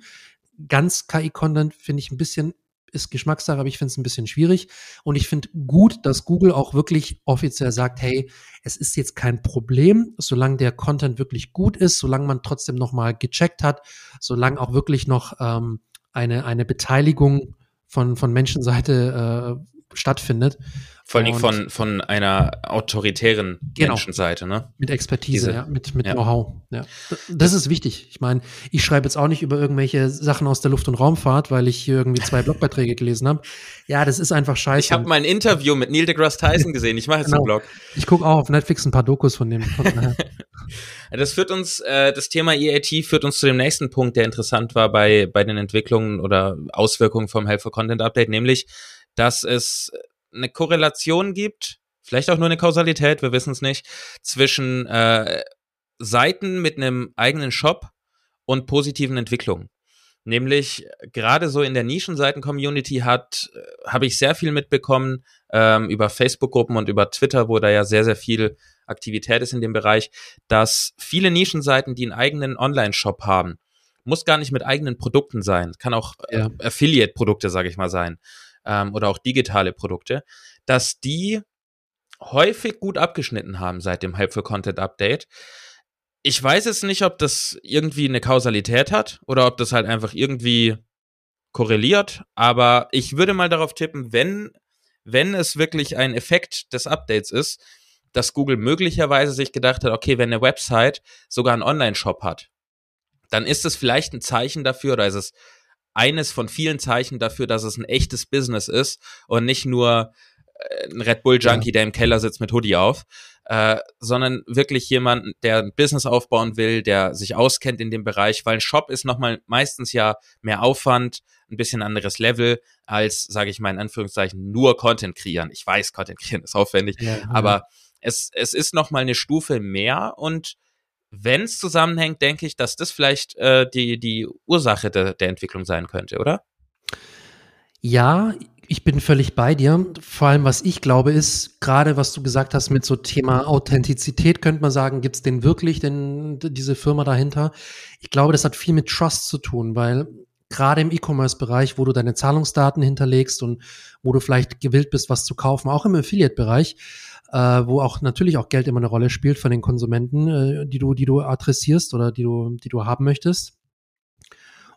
Ganz KI-Content finde ich ein bisschen ist Geschmackssache, aber ich finde es ein bisschen schwierig. Und ich finde gut, dass Google auch wirklich offiziell sagt, hey, es ist jetzt kein Problem, solange der Content wirklich gut ist, solange man trotzdem nochmal gecheckt hat, solange auch wirklich noch ähm, eine, eine Beteiligung von, von Menschenseite äh, stattfindet. Vor allem von, von einer autoritären genau, Menschenseite, ne? Mit Expertise, Diese, ja, mit, mit ja. Know-how. Ja. Das ist wichtig. Ich meine, ich schreibe jetzt auch nicht über irgendwelche Sachen aus der Luft- und Raumfahrt, weil ich hier irgendwie zwei Blogbeiträge gelesen habe. Ja, das ist einfach scheiße. Ich habe mal ein Interview mit Neil deGrasse Tyson gesehen. Ich mache jetzt genau. einen Blog. Ich gucke auch auf Netflix ein paar Dokus von dem. das führt uns, äh, das Thema EIT führt uns zu dem nächsten Punkt, der interessant war bei, bei den Entwicklungen oder Auswirkungen vom Helpful Content Update, nämlich, dass es eine Korrelation gibt, vielleicht auch nur eine Kausalität, wir wissen es nicht, zwischen äh, Seiten mit einem eigenen Shop und positiven Entwicklungen. Nämlich gerade so in der Nischenseiten-Community hat, äh, habe ich sehr viel mitbekommen ähm, über Facebook-Gruppen und über Twitter, wo da ja sehr, sehr viel Aktivität ist in dem Bereich, dass viele Nischenseiten, die einen eigenen Online-Shop haben, muss gar nicht mit eigenen Produkten sein, kann auch ja. Affiliate-Produkte, sage ich mal, sein, ähm, oder auch digitale Produkte, dass die häufig gut abgeschnitten haben seit dem Helpful Content Update. Ich weiß jetzt nicht, ob das irgendwie eine Kausalität hat oder ob das halt einfach irgendwie korreliert, aber ich würde mal darauf tippen, wenn, wenn es wirklich ein Effekt des Updates ist, dass Google möglicherweise sich gedacht hat, okay, wenn eine Website sogar einen Online-Shop hat, dann ist es vielleicht ein Zeichen dafür oder ist es eines von vielen Zeichen dafür, dass es ein echtes Business ist und nicht nur äh, ein Red Bull Junkie, ja. der im Keller sitzt mit Hoodie auf, äh, sondern wirklich jemand, der ein Business aufbauen will, der sich auskennt in dem Bereich, weil ein Shop ist nochmal meistens ja mehr Aufwand, ein bisschen anderes Level als, sage ich mal in Anführungszeichen, nur Content kreieren. Ich weiß, Content kreieren ist aufwendig, ja, aber ja. es, es ist nochmal eine Stufe mehr und wenn es zusammenhängt, denke ich, dass das vielleicht äh, die, die Ursache de, der Entwicklung sein könnte, oder? Ja, ich bin völlig bei dir. Vor allem, was ich glaube, ist, gerade was du gesagt hast mit so Thema Authentizität, könnte man sagen, gibt es denn wirklich denn diese Firma dahinter? Ich glaube, das hat viel mit Trust zu tun, weil gerade im E-Commerce-Bereich, wo du deine Zahlungsdaten hinterlegst und wo du vielleicht gewillt bist, was zu kaufen, auch im Affiliate-Bereich, äh, wo auch natürlich auch Geld immer eine Rolle spielt von den Konsumenten, äh, die du, die du adressierst oder die du, die du haben möchtest.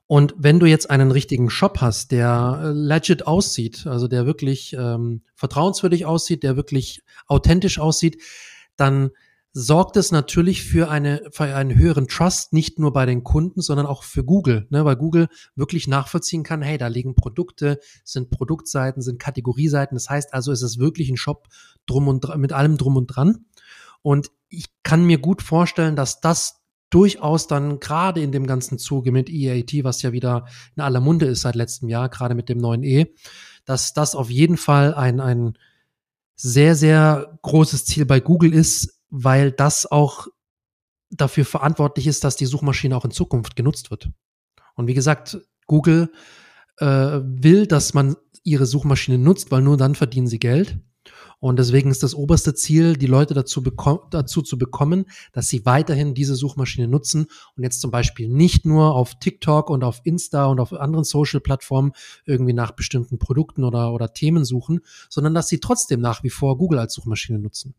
Und wenn du jetzt einen richtigen Shop hast, der äh, legit aussieht, also der wirklich ähm, vertrauenswürdig aussieht, der wirklich authentisch aussieht, dann sorgt es natürlich für, eine, für einen höheren Trust, nicht nur bei den Kunden, sondern auch für Google, ne? weil Google wirklich nachvollziehen kann, hey, da liegen Produkte, sind Produktseiten, sind Kategorieseiten. Das heißt also, es ist wirklich ein Shop drum und mit allem drum und dran. Und ich kann mir gut vorstellen, dass das durchaus dann gerade in dem ganzen Zuge mit EAT, was ja wieder in aller Munde ist seit letztem Jahr, gerade mit dem neuen E, dass das auf jeden Fall ein, ein sehr, sehr großes Ziel bei Google ist, weil das auch dafür verantwortlich ist, dass die Suchmaschine auch in Zukunft genutzt wird. Und wie gesagt, Google äh, will, dass man ihre Suchmaschine nutzt, weil nur dann verdienen sie Geld. Und deswegen ist das oberste Ziel, die Leute dazu, dazu zu bekommen, dass sie weiterhin diese Suchmaschine nutzen und jetzt zum Beispiel nicht nur auf TikTok und auf Insta und auf anderen Social-Plattformen irgendwie nach bestimmten Produkten oder, oder Themen suchen, sondern dass sie trotzdem nach wie vor Google als Suchmaschine nutzen.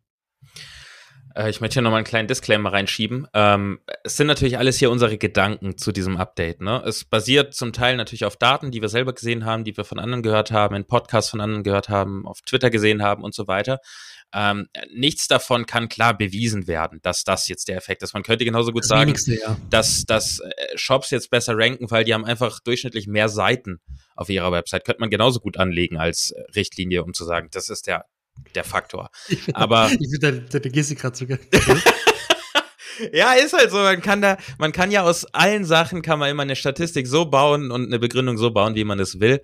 Äh, ich möchte hier nochmal einen kleinen Disclaimer reinschieben. Ähm, es sind natürlich alles hier unsere Gedanken zu diesem Update. Ne? Es basiert zum Teil natürlich auf Daten, die wir selber gesehen haben, die wir von anderen gehört haben, in Podcasts von anderen gehört haben, auf Twitter gesehen haben und so weiter. Ähm, nichts davon kann klar bewiesen werden, dass das jetzt der Effekt ist. Man könnte genauso gut das sagen, ja. dass, dass äh, Shops jetzt besser ranken, weil die haben einfach durchschnittlich mehr Seiten auf ihrer Website. Könnte man genauso gut anlegen als äh, Richtlinie, um zu sagen, das ist der der Faktor. Aber. ich finde deine, deine Gestik gerade so geil. ja, ist halt so. Man kann da, man kann ja aus allen Sachen kann man immer eine Statistik so bauen und eine Begründung so bauen, wie man es will.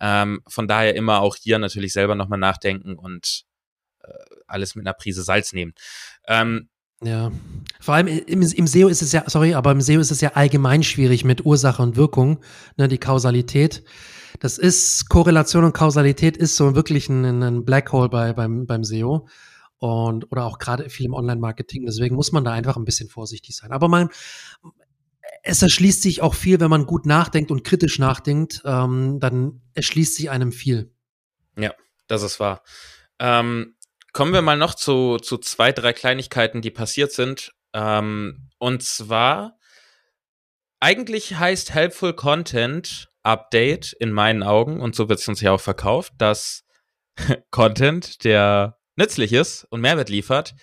Ähm, von daher immer auch hier natürlich selber nochmal nachdenken und äh, alles mit einer Prise Salz nehmen. Ähm, ja, vor allem im, im SEO ist es ja, sorry, aber im SEO ist es ja allgemein schwierig mit Ursache und Wirkung, ne, die Kausalität. Das ist, Korrelation und Kausalität ist so wirklich ein, ein Black Hole bei, beim, beim SEO und oder auch gerade viel im Online-Marketing. Deswegen muss man da einfach ein bisschen vorsichtig sein. Aber man, es erschließt sich auch viel, wenn man gut nachdenkt und kritisch nachdenkt, ähm, dann erschließt sich einem viel. Ja, das ist wahr. Ähm, Kommen wir mal noch zu, zu zwei, drei Kleinigkeiten, die passiert sind. Ähm, und zwar, eigentlich heißt Helpful Content Update in meinen Augen, und so wird es uns ja auch verkauft, dass Content, der nützlich ist und Mehrwert liefert,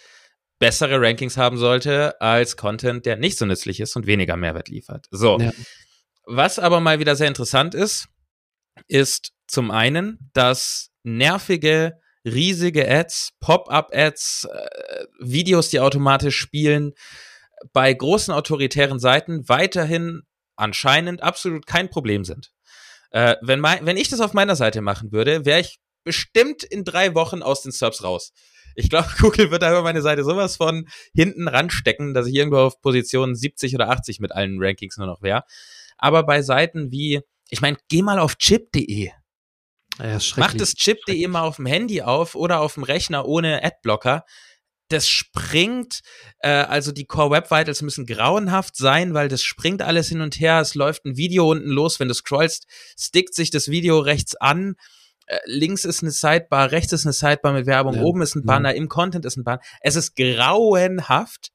bessere Rankings haben sollte als Content, der nicht so nützlich ist und weniger Mehrwert liefert. So. Ja. Was aber mal wieder sehr interessant ist, ist zum einen, dass nervige riesige Ads, Pop-up-Ads, äh, Videos, die automatisch spielen, bei großen autoritären Seiten weiterhin anscheinend absolut kein Problem sind. Äh, wenn, mein, wenn ich das auf meiner Seite machen würde, wäre ich bestimmt in drei Wochen aus den Subs raus. Ich glaube, Google wird da über meine Seite sowas von hinten ranstecken, dass ich irgendwo auf Position 70 oder 80 mit allen Rankings nur noch wäre. Aber bei Seiten wie, ich meine, geh mal auf chip.de. Ja, Mach das Chip.de mal auf dem Handy auf oder auf dem Rechner ohne Adblocker. Das springt, äh, also die Core Web Vitals müssen grauenhaft sein, weil das springt alles hin und her. Es läuft ein Video unten los, wenn du scrollst, stickt sich das Video rechts an. Äh, links ist eine Sidebar, rechts ist eine Sidebar mit Werbung, ja. oben ist ein Banner, ja. im Content ist ein Banner. Es ist grauenhaft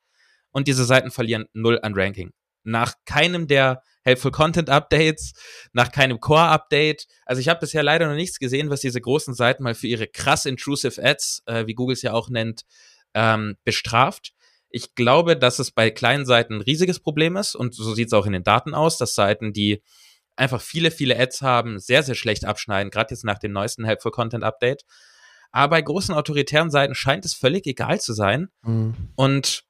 und diese Seiten verlieren null an Ranking. Nach keinem der Helpful Content Updates, nach keinem Core Update. Also ich habe bisher leider noch nichts gesehen, was diese großen Seiten mal für ihre krass intrusive Ads, äh, wie Google es ja auch nennt, ähm, bestraft. Ich glaube, dass es bei kleinen Seiten ein riesiges Problem ist und so sieht es auch in den Daten aus, dass Seiten, die einfach viele, viele Ads haben, sehr, sehr schlecht abschneiden, gerade jetzt nach dem neuesten Helpful Content Update. Aber bei großen autoritären Seiten scheint es völlig egal zu sein. Mhm. Und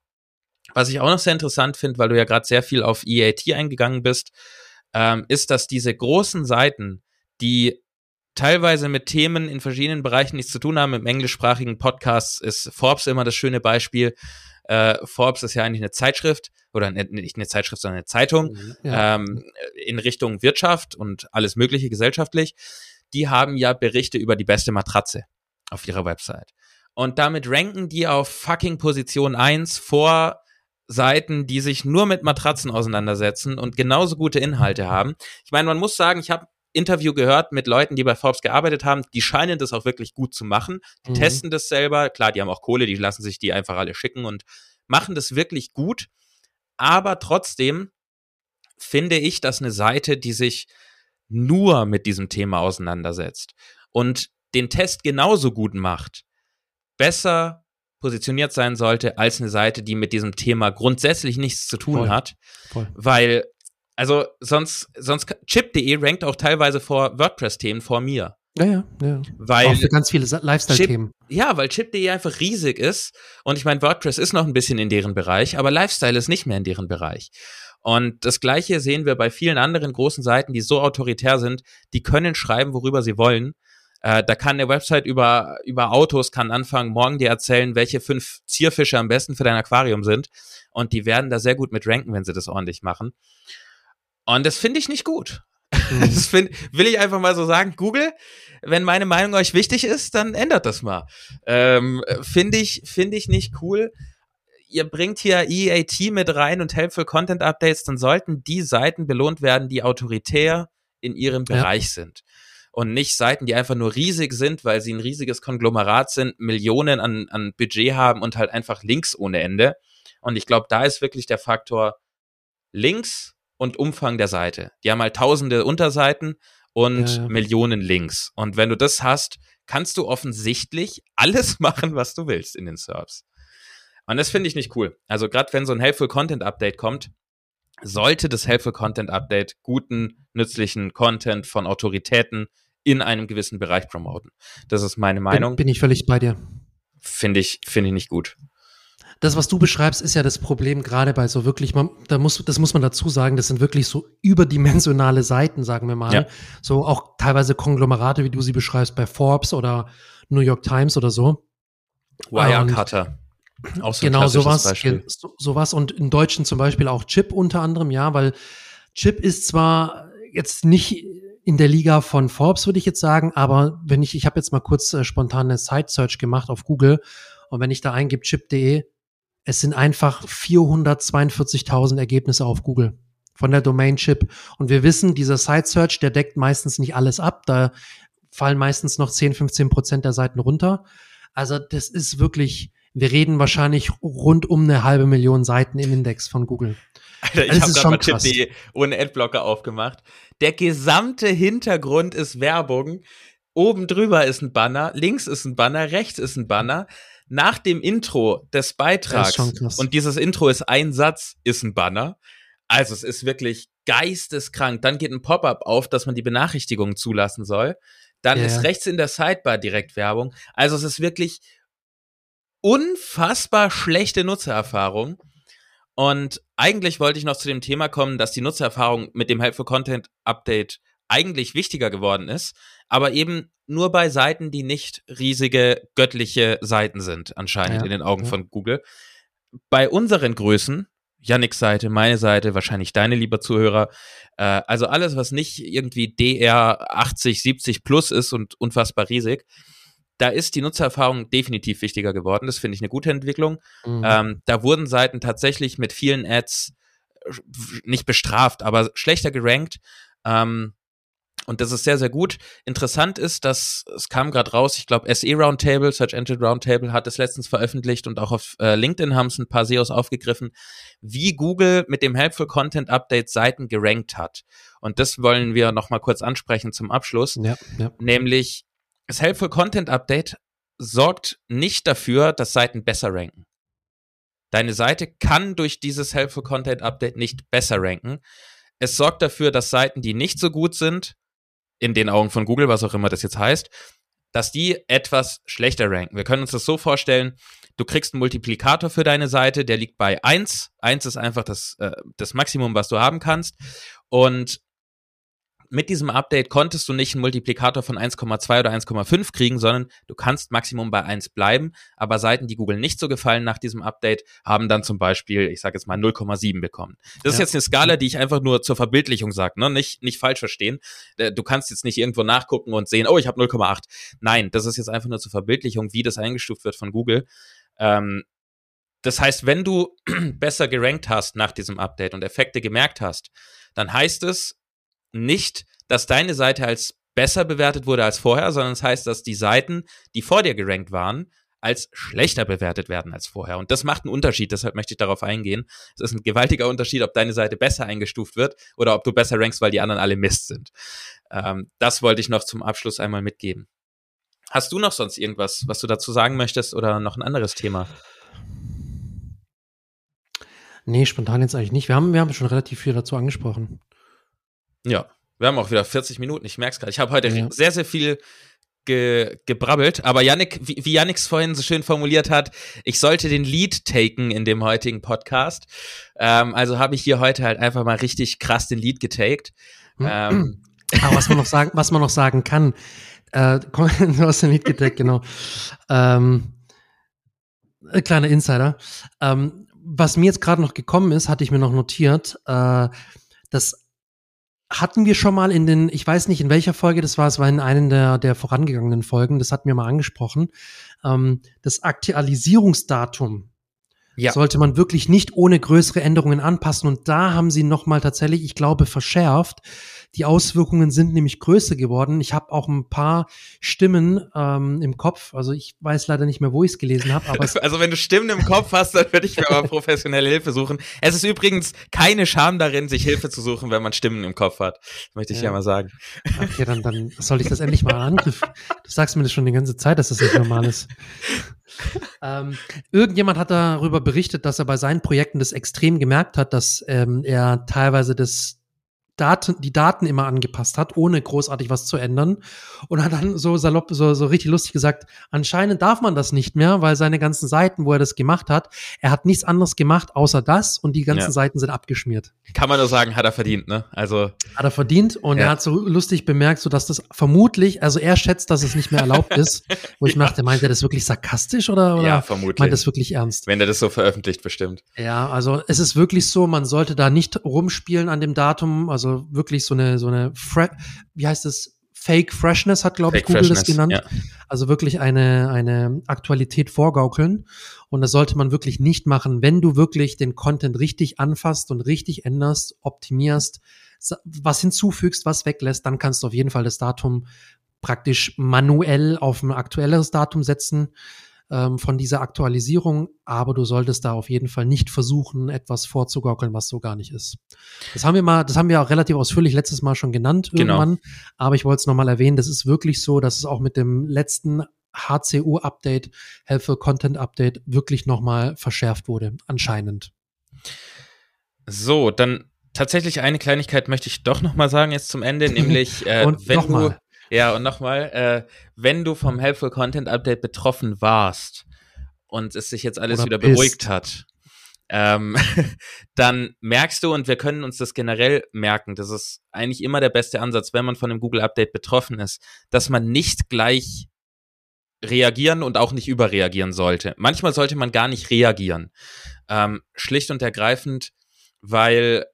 was ich auch noch sehr interessant finde, weil du ja gerade sehr viel auf EAT eingegangen bist, ähm, ist, dass diese großen Seiten, die teilweise mit Themen in verschiedenen Bereichen nichts zu tun haben, im englischsprachigen Podcast ist Forbes immer das schöne Beispiel. Äh, Forbes ist ja eigentlich eine Zeitschrift oder ne, nicht eine Zeitschrift, sondern eine Zeitung mhm, ja. ähm, in Richtung Wirtschaft und alles Mögliche gesellschaftlich. Die haben ja Berichte über die beste Matratze auf ihrer Website. Und damit ranken die auf fucking Position 1 vor Seiten, die sich nur mit Matratzen auseinandersetzen und genauso gute Inhalte haben. Ich meine, man muss sagen, ich habe Interview gehört mit Leuten, die bei Forbes gearbeitet haben, die scheinen das auch wirklich gut zu machen. Die mhm. testen das selber. Klar, die haben auch Kohle, die lassen sich die einfach alle schicken und machen das wirklich gut. Aber trotzdem finde ich, dass eine Seite, die sich nur mit diesem Thema auseinandersetzt und den Test genauso gut macht, besser positioniert sein sollte als eine Seite, die mit diesem Thema grundsätzlich nichts zu tun Voll. hat. Voll. Weil, also sonst, sonst Chip.de rankt auch teilweise vor WordPress-Themen vor mir. Ja, ja, ja. Weil auch für ganz viele Lifestyle-Themen. Ja, weil Chip.de einfach riesig ist. Und ich meine, WordPress ist noch ein bisschen in deren Bereich, aber Lifestyle ist nicht mehr in deren Bereich. Und das Gleiche sehen wir bei vielen anderen großen Seiten, die so autoritär sind, die können schreiben, worüber sie wollen. Äh, da kann eine Website über, über Autos kann anfangen, morgen dir erzählen, welche fünf Zierfische am besten für dein Aquarium sind. Und die werden da sehr gut mit ranken, wenn sie das ordentlich machen. Und das finde ich nicht gut. Mhm. Das find, will ich einfach mal so sagen. Google, wenn meine Meinung euch wichtig ist, dann ändert das mal. Ähm, finde ich, finde ich nicht cool. Ihr bringt hier EAT mit rein und Helpful Content Updates, dann sollten die Seiten belohnt werden, die autoritär in ihrem Bereich ja. sind und nicht Seiten, die einfach nur riesig sind, weil sie ein riesiges Konglomerat sind, Millionen an, an Budget haben und halt einfach Links ohne Ende. Und ich glaube, da ist wirklich der Faktor Links und Umfang der Seite. Die haben halt tausende Unterseiten und ja, ja. Millionen Links. Und wenn du das hast, kannst du offensichtlich alles machen, was du willst in den Serves. Und das finde ich nicht cool. Also gerade wenn so ein Helpful Content Update kommt, sollte das Helpful Content Update guten, nützlichen Content von Autoritäten in einem gewissen Bereich promoten. Das ist meine Meinung. Bin, bin ich völlig bei dir. Finde ich, finde ich nicht gut. das, was du beschreibst, ist ja das Problem gerade bei so wirklich, man, da muss, das muss man dazu sagen, das sind wirklich so überdimensionale Seiten, sagen wir mal. Ja. So auch teilweise Konglomerate, wie du sie beschreibst, bei Forbes oder New York Times oder so. Wirecutter. Auch so genau, sowas, Beispiel. so, sowas und in Deutschen zum Beispiel auch Chip unter anderem, ja, weil Chip ist zwar jetzt nicht in der Liga von Forbes, würde ich jetzt sagen, aber wenn ich, ich habe jetzt mal kurz äh, spontan eine Site-Search gemacht auf Google und wenn ich da eingebe chip.de, es sind einfach 442.000 Ergebnisse auf Google von der Domain Chip. Und wir wissen, dieser Site Search, der deckt meistens nicht alles ab. Da fallen meistens noch 10, 15 Prozent der Seiten runter. Also das ist wirklich, wir reden wahrscheinlich rund um eine halbe Million Seiten im Index von Google. Alter, ich also habe gerade mal Chip.de ohne Adblocker aufgemacht. Der gesamte Hintergrund ist Werbung. Oben drüber ist ein Banner, links ist ein Banner, rechts ist ein Banner nach dem Intro des Beitrags, und dieses Intro ist ein Satz, ist ein Banner. Also es ist wirklich geisteskrank. Dann geht ein Pop-up auf, dass man die Benachrichtigungen zulassen soll. Dann yeah. ist rechts in der Sidebar direkt Werbung. Also es ist wirklich unfassbar schlechte Nutzererfahrung. Und eigentlich wollte ich noch zu dem Thema kommen, dass die Nutzererfahrung mit dem Helpful Content Update eigentlich wichtiger geworden ist, aber eben nur bei Seiten, die nicht riesige göttliche Seiten sind, anscheinend ja, in den Augen ja. von Google. Bei unseren Größen, Yannicks Seite, meine Seite, wahrscheinlich deine, lieber Zuhörer, äh, also alles, was nicht irgendwie DR 80, 70 plus ist und unfassbar riesig, da ist die Nutzererfahrung definitiv wichtiger geworden. Das finde ich eine gute Entwicklung. Mhm. Ähm, da wurden Seiten tatsächlich mit vielen Ads äh, nicht bestraft, aber schlechter gerankt. Ähm, und das ist sehr, sehr gut. Interessant ist, dass es kam gerade raus, ich glaube, SE Roundtable, Search Engine Roundtable hat es letztens veröffentlicht und auch auf äh, LinkedIn haben es ein paar SEOs aufgegriffen, wie Google mit dem Helpful Content Update Seiten gerankt hat. Und das wollen wir nochmal kurz ansprechen zum Abschluss. Ja, ja. Nämlich, das Helpful Content Update sorgt nicht dafür, dass Seiten besser ranken. Deine Seite kann durch dieses Helpful Content Update nicht besser ranken. Es sorgt dafür, dass Seiten, die nicht so gut sind, in den Augen von Google, was auch immer das jetzt heißt, dass die etwas schlechter ranken. Wir können uns das so vorstellen, du kriegst einen Multiplikator für deine Seite, der liegt bei 1. 1 ist einfach das, äh, das Maximum, was du haben kannst. Und mit diesem Update konntest du nicht einen Multiplikator von 1,2 oder 1,5 kriegen, sondern du kannst Maximum bei 1 bleiben. Aber Seiten, die Google nicht so gefallen nach diesem Update, haben dann zum Beispiel, ich sage jetzt mal 0,7 bekommen. Das ja. ist jetzt eine Skala, die ich einfach nur zur Verbildlichung sage, ne? nicht, nicht falsch verstehen. Äh, du kannst jetzt nicht irgendwo nachgucken und sehen, oh, ich habe 0,8. Nein, das ist jetzt einfach nur zur Verbildlichung, wie das eingestuft wird von Google. Ähm, das heißt, wenn du besser gerankt hast nach diesem Update und Effekte gemerkt hast, dann heißt es, nicht, dass deine Seite als besser bewertet wurde als vorher, sondern es das heißt, dass die Seiten, die vor dir gerankt waren, als schlechter bewertet werden als vorher. Und das macht einen Unterschied, deshalb möchte ich darauf eingehen. Es ist ein gewaltiger Unterschied, ob deine Seite besser eingestuft wird oder ob du besser rankst, weil die anderen alle Mist sind. Ähm, das wollte ich noch zum Abschluss einmal mitgeben. Hast du noch sonst irgendwas, was du dazu sagen möchtest oder noch ein anderes Thema? Nee, spontan jetzt eigentlich nicht. Wir haben, wir haben schon relativ viel dazu angesprochen. Ja, wir haben auch wieder 40 Minuten, ich merke es gerade. Ich habe heute ja. sehr, sehr viel ge gebrabbelt, aber Yannick, wie, wie Yannick es vorhin so schön formuliert hat, ich sollte den Lead taken in dem heutigen Podcast. Ähm, also habe ich hier heute halt einfach mal richtig krass den Lead getaked. Hm. Ähm, aber was man noch sagen, was man noch sagen kann, äh, du hast den Lead getaked, genau. Ähm, kleiner Insider. Ähm, was mir jetzt gerade noch gekommen ist, hatte ich mir noch notiert, äh, dass hatten wir schon mal in den, ich weiß nicht in welcher Folge das war, es war in einer der, der vorangegangenen Folgen, das hatten wir mal angesprochen, ähm, das Aktualisierungsdatum ja. sollte man wirklich nicht ohne größere Änderungen anpassen. Und da haben sie nochmal tatsächlich, ich glaube, verschärft. Die Auswirkungen sind nämlich größer geworden. Ich habe auch ein paar Stimmen ähm, im Kopf. Also ich weiß leider nicht mehr, wo ich es gelesen habe. also wenn du Stimmen im Kopf hast, dann würde ich mir aber professionelle Hilfe suchen. Es ist übrigens keine Scham darin, sich Hilfe zu suchen, wenn man Stimmen im Kopf hat. Möchte ich ja, ja mal sagen. Okay, dann, dann soll ich das endlich mal angriffen. Du sagst mir das schon die ganze Zeit, dass das nicht normal ist ähm, irgendjemand hat darüber berichtet, dass er bei seinen Projekten das extrem gemerkt hat, dass ähm, er teilweise das Daten, die Daten immer angepasst hat, ohne großartig was zu ändern. Und hat dann so salopp, so, so richtig lustig gesagt, anscheinend darf man das nicht mehr, weil seine ganzen Seiten, wo er das gemacht hat, er hat nichts anderes gemacht außer das und die ganzen ja. Seiten sind abgeschmiert. Kann man nur sagen, hat er verdient, ne? Also. Hat er verdient und ja. er hat so lustig bemerkt, so dass das vermutlich, also er schätzt, dass es nicht mehr erlaubt ist, wo ich ja. dachte, meint er das wirklich sarkastisch oder, oder ja, vermutlich. meint das wirklich ernst? Wenn er das so veröffentlicht, bestimmt. Ja, also es ist wirklich so, man sollte da nicht rumspielen an dem Datum, also wirklich so eine, so eine, Fre wie heißt es? Fake Freshness hat, glaube ich, Google Freshness, das genannt. Ja. Also wirklich eine, eine Aktualität vorgaukeln. Und das sollte man wirklich nicht machen, wenn du wirklich den Content richtig anfasst und richtig änderst, optimierst, was hinzufügst, was weglässt, dann kannst du auf jeden Fall das Datum praktisch manuell auf ein aktuelleres Datum setzen ähm, von dieser Aktualisierung, aber du solltest da auf jeden Fall nicht versuchen, etwas vorzugaukeln, was so gar nicht ist. Das haben wir mal, das haben wir auch relativ ausführlich letztes Mal schon genannt genau. irgendwann, genau. aber ich wollte es nochmal erwähnen, das ist wirklich so, dass es auch mit dem letzten HCU-Update, Helpful Content Update, wirklich nochmal verschärft wurde, anscheinend. So, dann tatsächlich eine Kleinigkeit möchte ich doch nochmal sagen jetzt zum Ende, nämlich äh, wenn du ja, und nochmal, äh, wenn du vom Helpful Content Update betroffen warst und es sich jetzt alles Oder wieder bist. beruhigt hat, ähm, dann merkst du, und wir können uns das generell merken, das ist eigentlich immer der beste Ansatz, wenn man von einem Google Update betroffen ist, dass man nicht gleich reagieren und auch nicht überreagieren sollte. Manchmal sollte man gar nicht reagieren. Ähm, schlicht und ergreifend, weil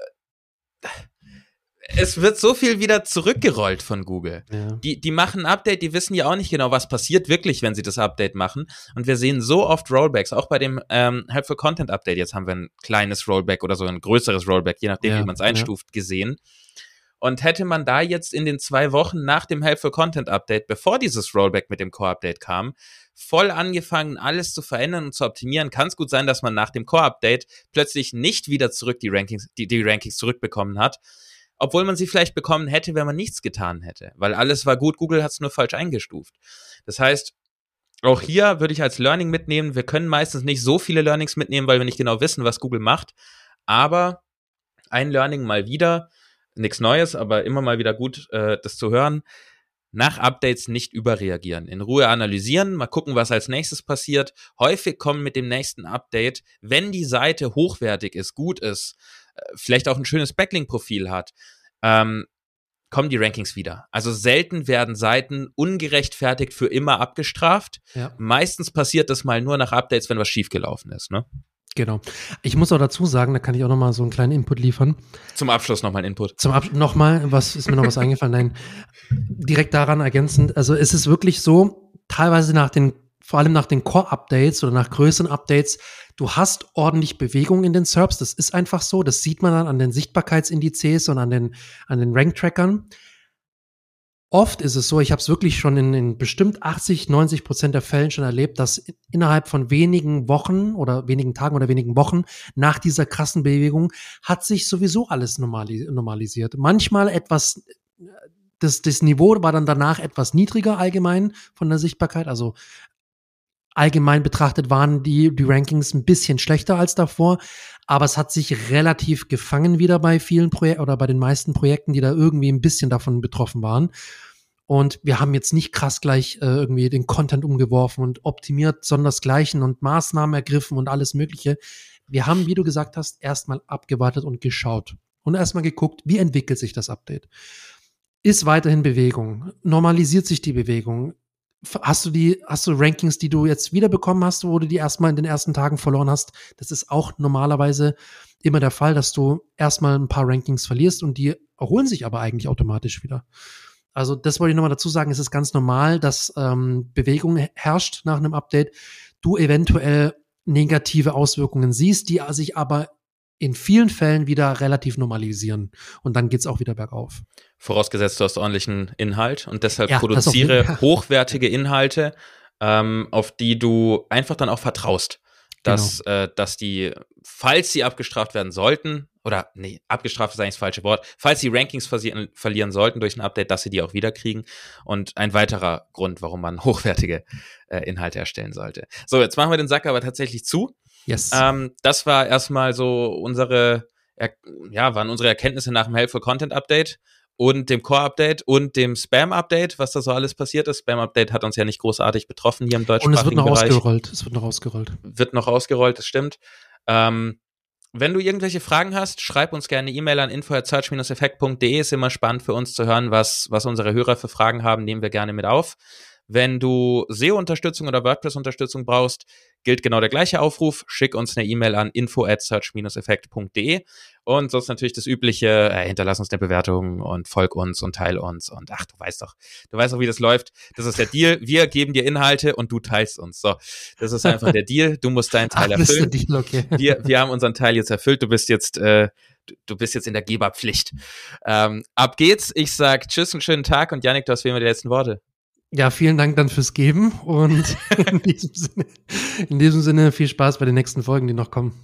es wird so viel wieder zurückgerollt von Google. Ja. Die, die machen ein Update, die wissen ja auch nicht genau, was passiert wirklich, wenn sie das Update machen. Und wir sehen so oft Rollbacks, auch bei dem ähm, Helpful Content Update. Jetzt haben wir ein kleines Rollback oder so ein größeres Rollback, je nachdem, ja, wie man es einstuft, ja. gesehen. Und hätte man da jetzt in den zwei Wochen nach dem Helpful Content Update, bevor dieses Rollback mit dem Core Update kam, voll angefangen, alles zu verändern und zu optimieren, kann es gut sein, dass man nach dem Core Update plötzlich nicht wieder zurück die Rankings, die, die Rankings zurückbekommen hat, obwohl man sie vielleicht bekommen hätte, wenn man nichts getan hätte, weil alles war gut, Google hat es nur falsch eingestuft. Das heißt, auch hier würde ich als Learning mitnehmen, wir können meistens nicht so viele Learnings mitnehmen, weil wir nicht genau wissen, was Google macht, aber ein Learning mal wieder, nichts Neues, aber immer mal wieder gut, äh, das zu hören. Nach Updates nicht überreagieren, in Ruhe analysieren, mal gucken, was als nächstes passiert. Häufig kommen mit dem nächsten Update, wenn die Seite hochwertig ist, gut ist, vielleicht auch ein schönes Backlink-Profil hat, ähm, kommen die Rankings wieder. Also selten werden Seiten ungerechtfertigt für immer abgestraft. Ja. Meistens passiert das mal nur nach Updates, wenn was schiefgelaufen ist. Ne? Genau. Ich muss auch dazu sagen, da kann ich auch noch mal so einen kleinen Input liefern. Zum Abschluss noch mal ein Input. Zum Abschluss noch mal, was ist mir noch was eingefallen? Nein, direkt daran ergänzend. Also es ist wirklich so, teilweise nach den vor allem nach den Core-Updates oder nach größeren Updates, du hast ordentlich Bewegung in den SERPs. Das ist einfach so. Das sieht man dann an den Sichtbarkeitsindizes und an den, an den Rank-Trackern. Oft ist es so, ich habe es wirklich schon in, in bestimmt 80, 90 Prozent der Fällen schon erlebt, dass innerhalb von wenigen Wochen oder wenigen Tagen oder wenigen Wochen nach dieser krassen Bewegung hat sich sowieso alles normalisiert. Manchmal etwas das, das Niveau war dann danach etwas niedriger allgemein von der Sichtbarkeit. Also allgemein betrachtet waren die, die Rankings ein bisschen schlechter als davor, aber es hat sich relativ gefangen wieder bei vielen Projekten oder bei den meisten Projekten, die da irgendwie ein bisschen davon betroffen waren. Und wir haben jetzt nicht krass gleich äh, irgendwie den Content umgeworfen und optimiert, sondern das Gleiche und Maßnahmen ergriffen und alles Mögliche. Wir haben, wie du gesagt hast, erstmal abgewartet und geschaut und erstmal geguckt, wie entwickelt sich das Update. Ist weiterhin Bewegung? Normalisiert sich die Bewegung? Hast du die, hast du Rankings, die du jetzt wiederbekommen hast, wo du die erstmal in den ersten Tagen verloren hast? Das ist auch normalerweise immer der Fall, dass du erstmal ein paar Rankings verlierst und die erholen sich aber eigentlich automatisch wieder. Also das wollte ich nochmal dazu sagen, es ist ganz normal, dass ähm, Bewegung herrscht nach einem Update, du eventuell negative Auswirkungen siehst, die sich aber in vielen Fällen wieder relativ normalisieren. Und dann geht's auch wieder bergauf. Vorausgesetzt, du hast ordentlichen Inhalt und deshalb ja, produziere hochwertige Inhalte, ähm, auf die du einfach dann auch vertraust. Dass, genau. äh, dass die, falls sie abgestraft werden sollten, oder nee, abgestraft ist eigentlich das falsche Wort, falls sie Rankings verlieren, verlieren sollten durch ein Update, dass sie die auch wiederkriegen. Und ein weiterer Grund, warum man hochwertige äh, Inhalte erstellen sollte. So, jetzt machen wir den Sack aber tatsächlich zu. Yes. Ähm, das war erstmal so unsere ja, waren unsere Erkenntnisse nach dem Helpful Content Update und dem Core-Update und dem Spam-Update, was da so alles passiert ist. Spam-Update hat uns ja nicht großartig betroffen hier im deutschsprachigen Bereich. Und es wird noch Bereich. ausgerollt. Es wird noch ausgerollt. Wird noch ausgerollt, das stimmt. Ähm, wenn du irgendwelche Fragen hast, schreib uns gerne eine E-Mail an info@search-effekt.de. Ist immer spannend für uns zu hören, was, was unsere Hörer für Fragen haben, nehmen wir gerne mit auf. Wenn du SEO-Unterstützung oder WordPress-Unterstützung brauchst, gilt genau der gleiche Aufruf. Schick uns eine E-Mail an info at search-effekt.de und sonst natürlich das übliche, äh, hinterlass uns eine Bewertung und folg uns und teil uns und ach, du weißt doch, du weißt doch, wie das läuft. Das ist der Deal. Wir geben dir Inhalte und du teilst uns. So, das ist einfach der Deal. Du musst deinen Teil ach, erfüllen. Deal, okay. wir, wir haben unseren Teil jetzt erfüllt. Du bist jetzt, äh, du bist jetzt in der Geberpflicht. Ähm, ab geht's. Ich sag Tschüss, einen schönen Tag und Janik, du hast wie immer die letzten Worte. Ja, vielen Dank dann fürs Geben und in diesem, Sinne, in diesem Sinne viel Spaß bei den nächsten Folgen, die noch kommen.